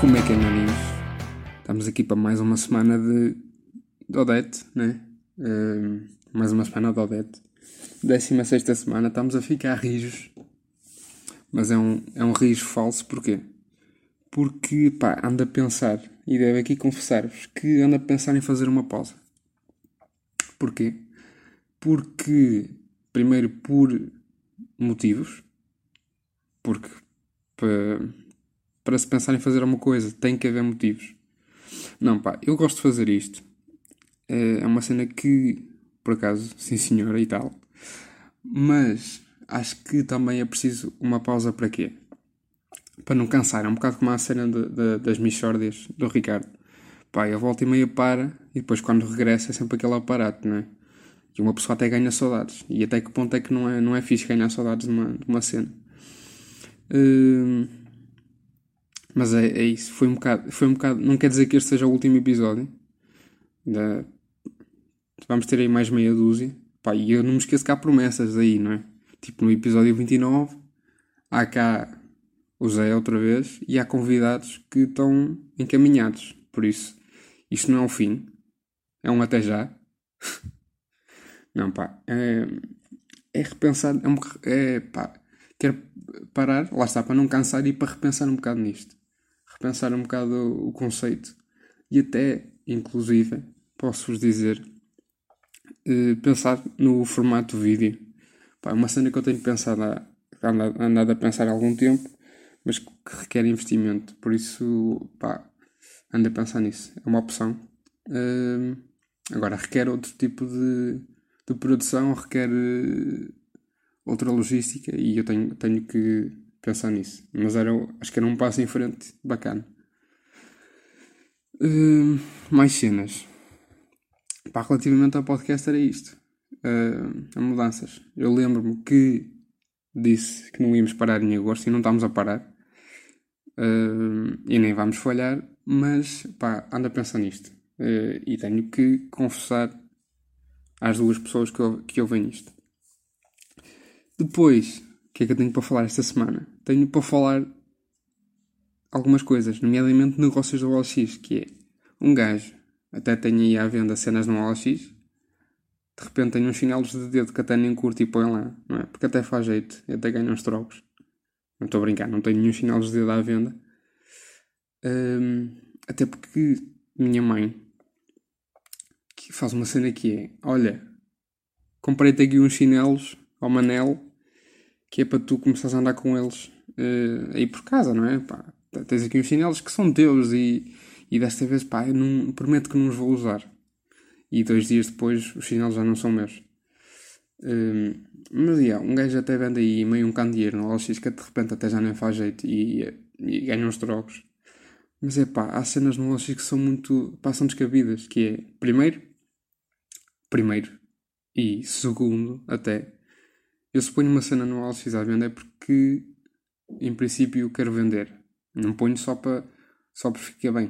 Como é que é, maninhos? Estamos aqui para mais uma semana de, de Odete, né? Uh, mais uma semana de Odete. 16 semana, estamos a ficar rijos. Mas é um, é um rijo falso, porquê? Porque, pá, ando a pensar, e devo aqui confessar-vos, que ando a pensar em fazer uma pausa. Porquê? Porque, primeiro, por motivos. Porque, para para se pensar em fazer alguma coisa, tem que haver motivos. Não, pá, eu gosto de fazer isto. É uma cena que, por acaso, sim senhora e tal. Mas acho que também é preciso uma pausa para quê? Para não cansar. É um bocado como a cena de, de, das Michórdias do Ricardo. Pá, a volta e meia para e depois quando regressa é sempre aquele aparato, não é? E uma pessoa até ganha saudades. E até que ponto é que não é, não é fixe ganhar saudades de uma, de uma cena? Uh, mas é, é isso. Foi um, bocado, foi um bocado. Não quer dizer que este seja o último episódio. Da... Vamos ter aí mais meia dúzia. Pá, e eu não me esqueço que há promessas aí, não é? Tipo no episódio 29, há cá o Zé outra vez e há convidados que estão encaminhados. Por isso, isto não é o fim. É um até já. não, pá. É, é repensar. É, um, é pá. Quero parar, lá está, para não cansar e para repensar um bocado nisto repensar um bocado o, conceito e até, inclusive, posso-vos dizer, uh, pensar no formato vídeo. É uma cena que eu tenho pensado, a, andado a pensar há algum tempo, mas que requer investimento. Por isso, pá, ando a pensar nisso. É uma opção. Agora, requer outro tipo de, de produção, requer uh, outra logística e eu tenho, tenho que pensar nisso. Mas era, acho que era um passo em frente bacana. Uh, mais cenas. Pá, relativamente ao podcast era isto. Uh, a mudanças. Eu lembro-me que disse que não íamos parar em agosto e não estamos a parar. Uh, e nem vamos falhar, mas pá, anda a pensar nisto. Uh, e tenho que confessar às duas pessoas que, eu, que ouvem isto. Depois, que é que eu tenho para falar esta semana? Tenho para falar algumas coisas, nomeadamente negócios do OLX, que é um gajo, até tem aí à venda cenas no OLX, de repente tem uns chinelos de dedo que até nem curto e põe lá, não é? Porque até faz jeito, até ganha uns trocos. Não estou a brincar, não tenho nenhum chinelos de dedo à venda. Um, até porque minha mãe que faz uma cena que é, olha, comprei-te aqui uns chinelos ao Manel que é para tu começares a andar com eles uh, aí por casa, não é? Pá, tens aqui uns chinelos que são teus e, e desta vez, pá, eu não, prometo que não os vou usar. E dois dias depois os chinelos já não são meus. Uh, mas, yeah, um gajo até vende aí meio um candeeiro no LX que de repente até já nem faz jeito e, e ganha uns trocos. Mas é pá, há cenas no LX que são muito. passam descabidas, que é, primeiro, primeiro, e segundo, até, eu se ponho uma cena no LX à venda é porque, em princípio, quero vender. Não ponho só para só para ficar bem.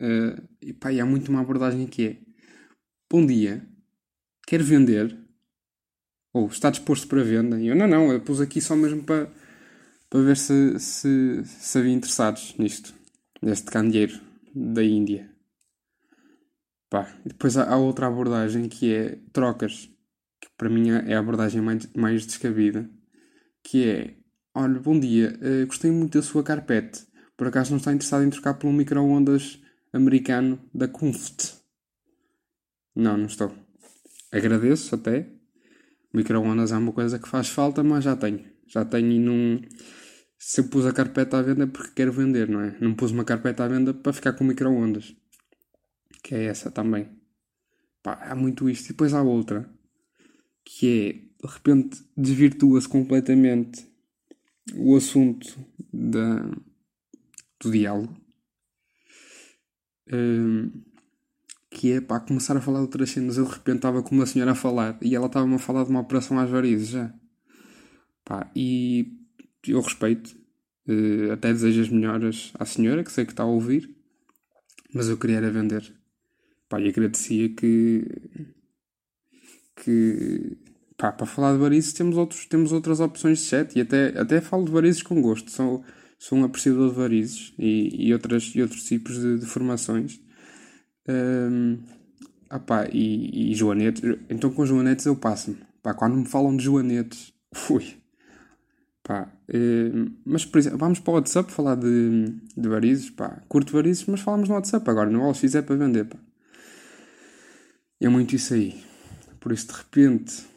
Uh, e pá, e há muito uma abordagem que é: Bom dia, quer vender? Ou está disposto para venda? E eu: Não, não, eu pus aqui só mesmo para, para ver se, se, se havia interessados nisto, neste candeeiro da Índia. Pá, e depois há, há outra abordagem que é trocas para mim é a abordagem mais, mais descabida, que é, olha, bom dia, uh, gostei muito da sua carpete, por acaso não está interessado em trocar por um micro-ondas americano da Kunft? Não, não estou. Agradeço até. Micro-ondas é uma coisa que faz falta, mas já tenho. Já tenho e não... Se eu pus a carpeta à venda é porque quero vender, não é? Não pus uma carpeta à venda para ficar com micro-ondas. Que é essa também. Pá, há muito isto. E depois há outra que é, de repente, desvirtua-se completamente o assunto da, do diálogo, um, que é, para começar a falar de outras cenas. Eu, de repente, estava com uma senhora a falar e ela estava-me a falar de uma operação às varizes já. Pá, e eu respeito, uh, até desejo as melhoras à senhora, que sei que está a ouvir, mas eu queria era vender. Pá, e agradecia que que pá, para falar de varizes temos, outros, temos outras opções de chat e até, até falo de varizes com gosto. São, sou um apreciador de varizes e, e, outras, e outros tipos de, de formações. Um, opá, e, e joanetes. Então com joanetes eu passo-me. Quando me falam de joanetes, fui. Pá, mas por exemplo, vamos para o WhatsApp falar de, de varizes. Pá, curto varizes, mas falamos no WhatsApp. Agora no OLX é para vender. Pá. É muito isso aí. Por isso de repente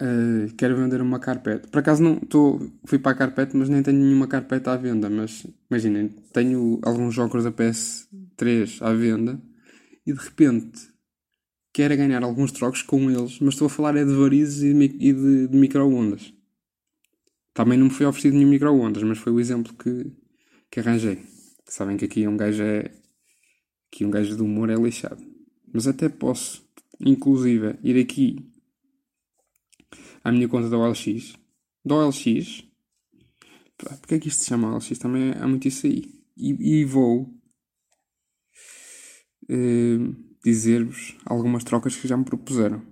Uh, quero vender uma carpete. Por acaso não tô, fui para a carpete, mas nem tenho nenhuma carpete à venda. Mas imaginem, tenho alguns jogos da PS3 à venda e de repente quero ganhar alguns trocos com eles, mas estou a falar é de varizes e de, de, de micro-ondas. Também não me foi oferecido nenhum micro-ondas, mas foi o exemplo que, que arranjei. Sabem que aqui um gajo é. Aqui um gajo de humor é lixado. Mas até posso, inclusive, ir aqui à minha conta da OLX. Da OLX. Porque é que isto se chama OLX? Também há muito isso aí. E, e vou uh, dizer-vos algumas trocas que já me propuseram.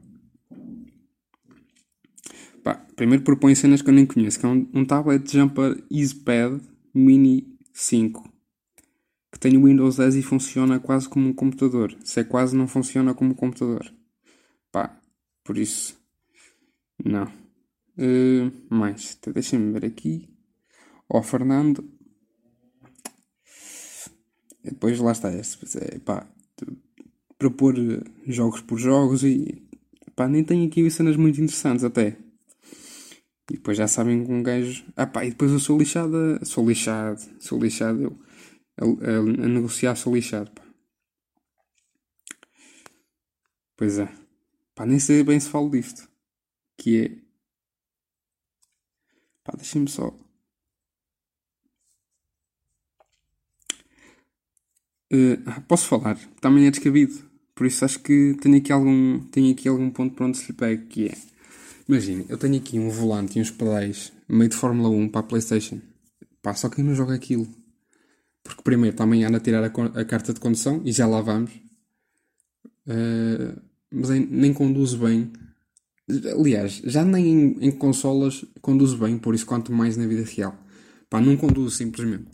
Pá, primeiro propõe cenas que eu nem conheço, que é um, um tablet Jumper EasyPad Mini 5 que tem o Windows 10 e funciona quase como um computador. Se é quase, não funciona como um computador. Pá, por isso não. Uh, mais. Então, deixem-me ver aqui. Ó, oh, Fernando. Depois lá está. É, pá, propor jogos por jogos e. Pá, nem tenho aqui cenas muito interessantes até. E depois já sabem que um gajo. Ah pá, e depois eu sou lixado. Sou lixado. Sou lixado. Eu, a, a, a negociar sou lixado. Pá. Pois é. Pá, nem sei bem se falo disto que é. Pá, deixem-me só. Uh, posso falar, também é descabido. Por isso acho que tenho aqui algum, tenho aqui algum ponto para onde se lhe pega, que é. Imagina, eu tenho aqui um volante e uns pedais meio de Fórmula 1 para a Playstation. Pá, só que não jogo aquilo. Porque primeiro também anda a tirar a, a carta de condução e já lá vamos. Uh, mas nem conduzo bem Aliás, já nem em, em consolas conduzo bem, por isso quanto mais na vida real. Pá, não conduzo simplesmente.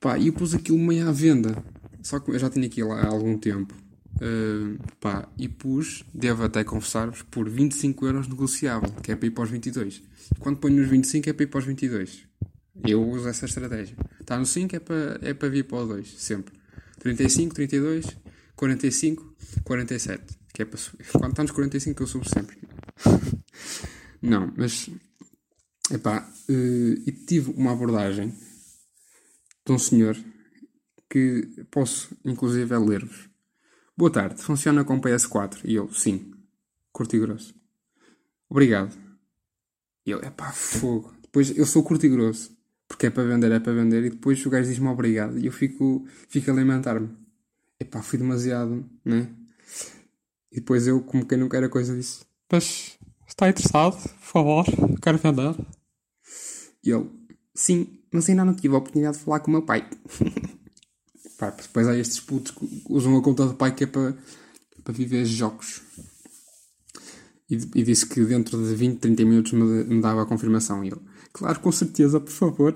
Pá, e eu pus aquilo meio à venda. Só que eu já tinha aquilo há algum tempo. Uh, pá, e pus, devo até confessar-vos, por 25 euros negociável, que é para ir para os 22. Quando ponho nos 25 é para ir para os 22. Eu uso essa estratégia. Está no 5 é para, é para vir para o 2, sempre. 35, 32, 45, 47. Que é para subir. Quando está nos 45 eu subo sempre. Não, mas. Epá, uh, e tive uma abordagem de um senhor que posso, inclusive, é ler-vos. Boa tarde, funciona com PS4? E eu, sim. Curto e grosso. Obrigado. E ele, epá, fogo. Depois eu sou curto e grosso. Porque é para vender, é para vender. E depois o gajo diz-me obrigado. E eu fico, fico a lamentar-me. Epá, fui demasiado, né? E depois eu, como quem não quer a coisa, disse: Mas está interessado, por favor, quero vender. E ele: Sim, mas ainda não tive a oportunidade de falar com o meu pai. Pá, depois há estes putos que usam a conta do pai que é para, para viver jogos. E, e, disse que dentro de 20, 30 minutos me, me dava a confirmação. E ele: Claro, com certeza, por favor.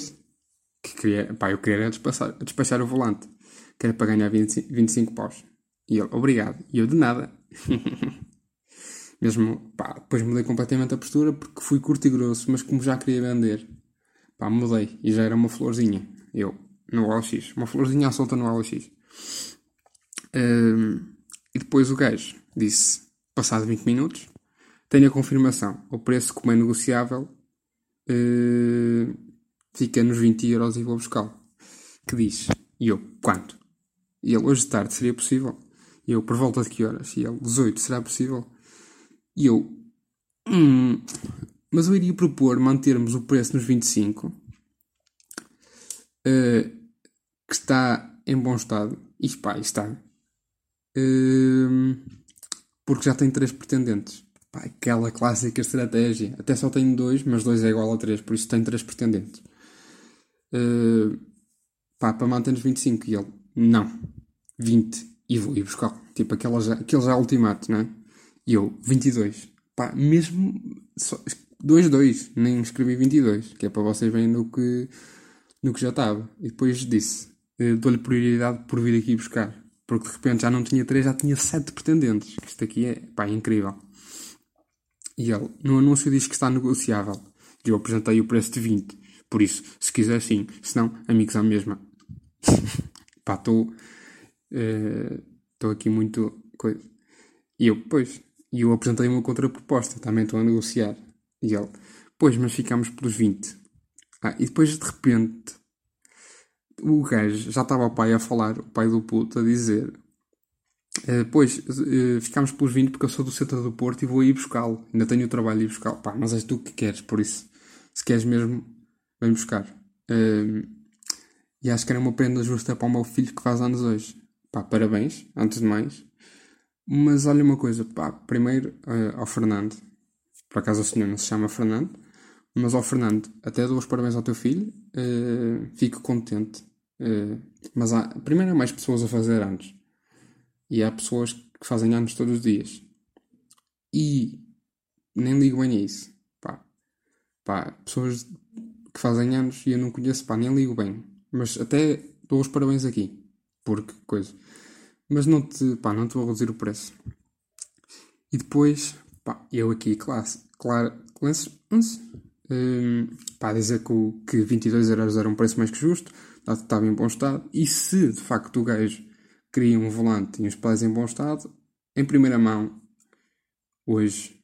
Que queria, pá, eu queria despachar, despachar o volante, que era para ganhar 20, 25 paus. E ele: Obrigado. E eu: De nada. Mesmo, pá, depois mudei completamente a postura porque fui curto e grosso, mas como já queria vender, pá, mudei e já era uma florzinha. Eu, no OLX, uma florzinha à solta no OLX. Um, e depois o gajo disse, passado 20 minutos, tenho a confirmação, o preço como é negociável uh, fica nos 20 euros e vou buscá-lo. Que diz? E eu, quanto? E ele, hoje de tarde seria possível? E eu, por volta de que horas? E ele, 18, será possível? E eu, hum, mas eu iria propor mantermos o preço nos 25, uh, eh, que está em bom estado. E pá, está. Uh, porque já tem três pretendentes. Pá, aquela clássica estratégia. Até só tenho dois, mas dois é igual a três, por isso tem três pretendentes. Uh, pá, para manter nos 25. E ele, não, 20 e vou ir buscar. Tipo, aquelas, aqueles já ultimato, né? E eu, 22. Pá, mesmo. Só, 2-2, nem escrevi 22, que é para vocês verem no que, no que já estava. E depois disse, eh, dou-lhe prioridade por vir aqui buscar. Porque de repente já não tinha 3, já tinha 7 pretendentes. Isto aqui é, pá, é incrível. E ele, no anúncio diz que está negociável. Eu apresentei o preço de 20. Por isso, se quiser sim, se não, amigos à mesma. pá, estou... Estou uh, aqui muito... Coisa. E eu, pois, e eu apresentei uma contraproposta, também estou a negociar. E ele, pois, mas ficamos pelos 20. Ah, e depois de repente, o gajo já estava o pai a falar, o pai do puto, a dizer: eh, Pois, uh, ficámos pelos 20 porque eu sou do centro do Porto e vou ir buscá-lo. Ainda tenho o trabalho de ir buscá-lo. Pá, mas és tu que queres, por isso, se queres mesmo, vem buscar. Uh, e acho que era uma prenda justa para o meu filho que faz anos hoje. Pá, parabéns, antes de mais. Mas olha uma coisa, pá, primeiro uh, ao Fernando, por acaso o senhor não se chama Fernando, mas ao Fernando, até dou os parabéns ao teu filho, uh, fico contente. Uh, mas há, primeiro há mais pessoas a fazer anos. E há pessoas que fazem anos todos os dias. E nem ligo bem a isso. Pá, pá, pessoas que fazem anos e eu não conheço, pá, nem ligo bem. Mas até dou os parabéns aqui. Porque, coisa. Mas não te, pá, não te vou reduzir o preço. E depois, pá, eu aqui, classe, claro, classe, um, pá, dizer que, que 22 euros era um preço mais que justo, estava em bom estado, e se de facto o gajo queria um volante e uns pés em bom estado, em primeira mão, hoje,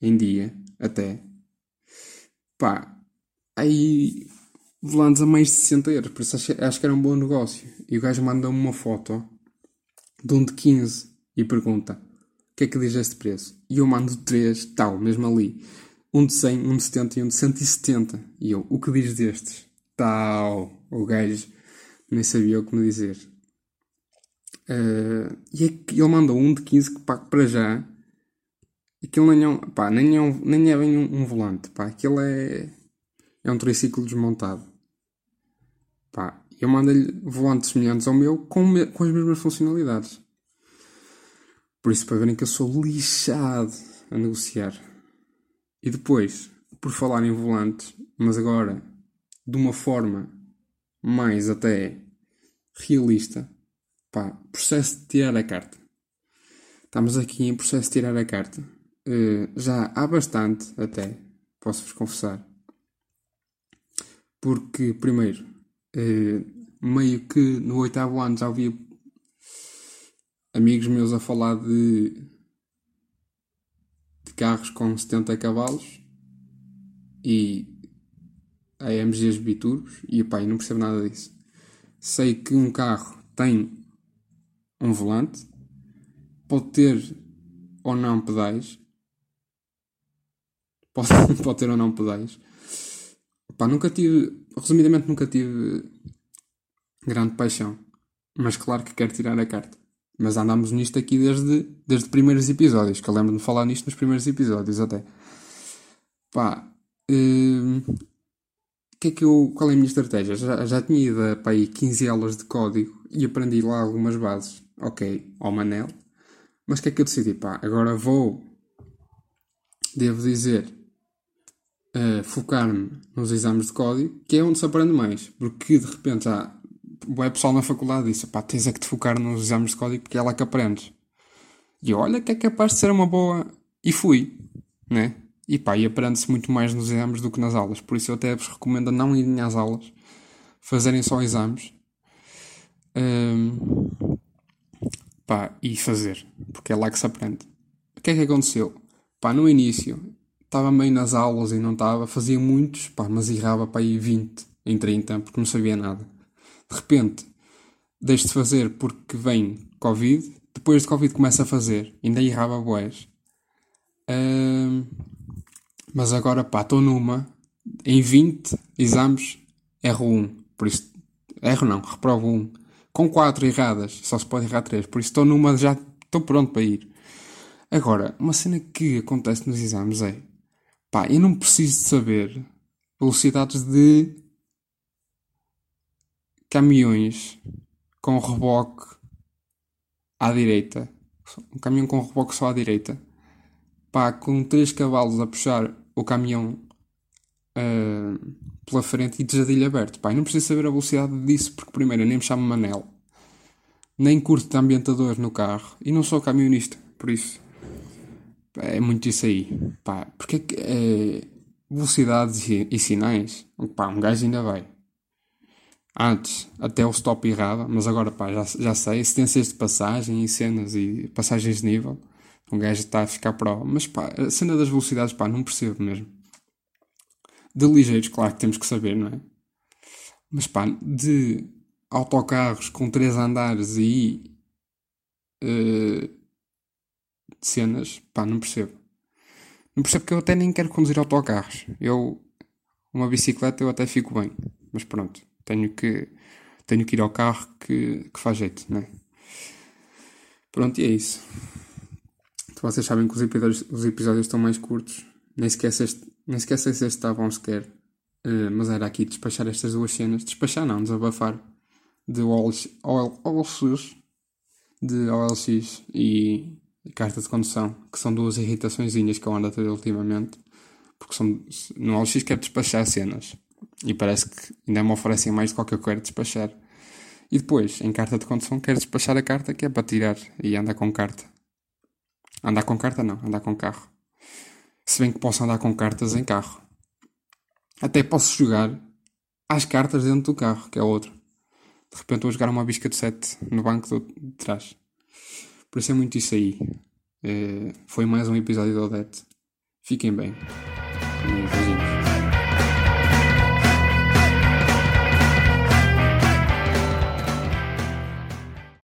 em dia, até, pá, aí volantes a mais de 60 euros, por isso acho, acho que era um bom negócio. E o gajo mandou-me uma foto de um de 15 e pergunta: o que é que diz este preço? E eu mando 3, tal, mesmo ali. Um de 100, um de 70 e um de 170. E eu: o que diz destes? Tal. O gajo nem sabia o que me dizer. Uh, e é que ele mandou um de 15 que pá, para já. Aquilo nem é, pá, nem é, um, nem é bem um, um, volante. Pá, aquilo é, é um triciclo desmontado. Pá, eu mando-lhe volantes semelhantes ao meu com, com as mesmas funcionalidades. Por isso, para verem que eu sou lixado a negociar. E depois, por falar em volantes, mas agora de uma forma mais até realista, pá, processo de tirar a carta. Estamos aqui em processo de tirar a carta. Uh, já há bastante, até, posso-vos confessar. Porque, primeiro, meio que no oitavo ano já ouvi amigos meus a falar de, de carros com 70 cavalos e AMGs biturbos e pá, eu não percebo nada disso. Sei que um carro tem um volante, pode ter ou não pedais, pode, pode ter ou não pedais. Pá, nunca tive, resumidamente, nunca tive grande paixão. Mas claro que quero tirar a carta. Mas andámos nisto aqui desde, desde primeiros episódios, que eu lembro de falar nisto nos primeiros episódios até. Pá, hum, que é que eu, qual é a minha estratégia? Já, já tinha ido para aí 15 aulas de código e aprendi lá algumas bases. Ok, ao Manel. Mas o que é que eu decidi? Pá, agora vou, devo dizer, uh, focar-me nos exames de código, que é onde se aprende mais. Porque de repente há o pessoal na faculdade disse: pá, tens é que te focar nos exames de código porque é lá que aprendes. E olha que é capaz de ser uma boa. E fui, né? E pá, e aprende-se muito mais nos exames do que nas aulas. Por isso eu até vos recomendo não irem às aulas, fazerem só exames. Um, pá, e fazer, porque é lá que se aprende. O que é que aconteceu? Pá, no início estava meio nas aulas e não estava, fazia muitos, pá, mas errava para aí 20 em 30 porque não sabia nada de repente deixe de fazer porque vem Covid, depois de Covid começa a fazer, ainda errava boés. Mas agora pá, estou numa, em 20 exames, erro 1, por isso, erro não, reprovo 1, com 4 erradas, só se pode errar 3, por isso estou numa, já estou pronto para ir. Agora, uma cena que acontece nos exames é, pá, eu não preciso de saber velocidades de caminhões com reboque à direita, um caminhão com reboque só à direita, pá, com 3 cavalos a puxar o caminhão uh, pela frente e desadilho aberto. Pá, não preciso saber a velocidade disso, porque primeiro eu nem me chamo Manel, nem curto de ambientador no carro e não sou camionista, por isso é muito isso aí. Pá, porque é que é, velocidades e, sinais, pá, um gajo ainda vai. Antes, até o stop errava, mas agora pá, já, já sei, assistências de passagem e cenas e passagens de nível, um gajo está a ficar prova. Mas pá, a cena das velocidades, pá, não percebo mesmo. De ligeiros, claro que temos que saber, não é? Mas pá, de autocarros com três andares e uh, cenas, pá, não percebo. Não percebo que eu até nem quero conduzir autocarros. Eu, uma bicicleta, eu até fico bem. Mas pronto, tenho que, tenho que ir ao carro que, que faz jeito, não é? Pronto, e é isso. Então, vocês sabem que os episódios, os episódios estão mais curtos. Nem sequer, se nem se este está bom sequer. Uh, mas era aqui despachar estas duas cenas. Despachar não, desabafar. De OLX, de OLX e carta de condução. Que são duas irritaçõezinhas que eu ando a ter ultimamente. Porque são, no OLX quero despachar cenas. E parece que ainda me oferecem mais do que eu quero despachar. E depois, em carta de condução, quero despachar a carta que é para tirar e andar com carta. Andar com carta não, andar com carro. Se bem que posso andar com cartas em carro. Até posso jogar às cartas dentro do carro, que é outro. De repente vou jogar uma bisca de 7 no banco de trás. Por isso é muito isso aí. É, foi mais um episódio do Odete. Fiquem bem. Um beijinho.